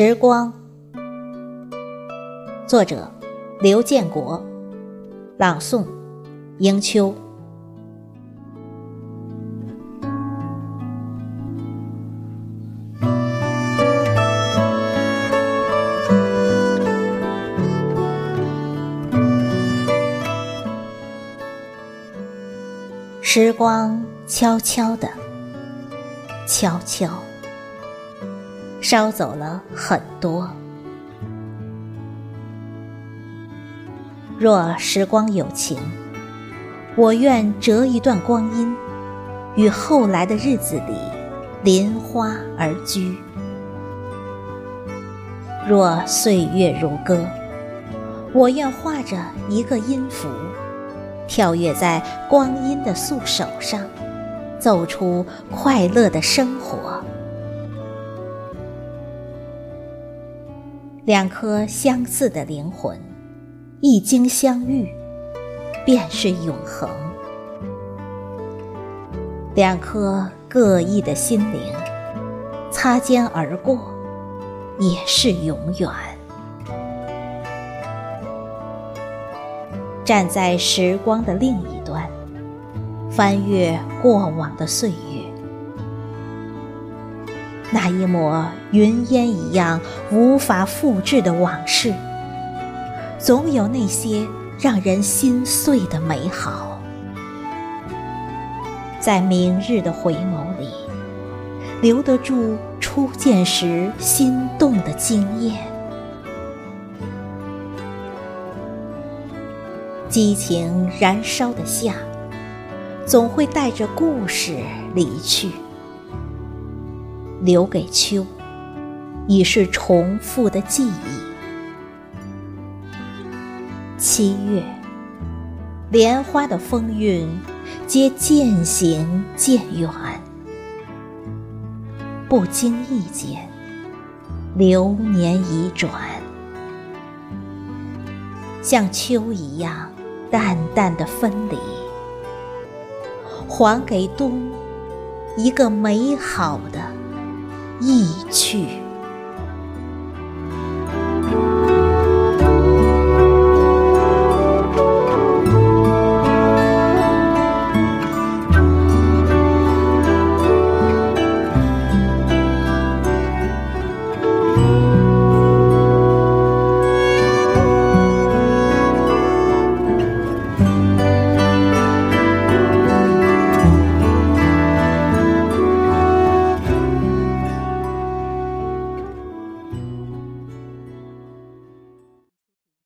时光，作者刘建国，朗诵迎秋。时光悄悄的，悄悄。烧走了很多。若时光有情，我愿折一段光阴，与后来的日子里临花而居。若岁月如歌，我愿画着一个音符，跳跃在光阴的素手上，奏出快乐的生活。两颗相似的灵魂，一经相遇，便是永恒；两颗各异的心灵，擦肩而过，也是永远。站在时光的另一端，翻阅过往的岁月。那一抹云烟一样无法复制的往事，总有那些让人心碎的美好，在明日的回眸里，留得住初见时心动的惊艳。激情燃烧的夏，总会带着故事离去。留给秋，已是重复的记忆。七月，莲花的风韵，皆渐行渐远。不经意间，流年已转，像秋一样淡淡的分离，还给冬一个美好的。意趣。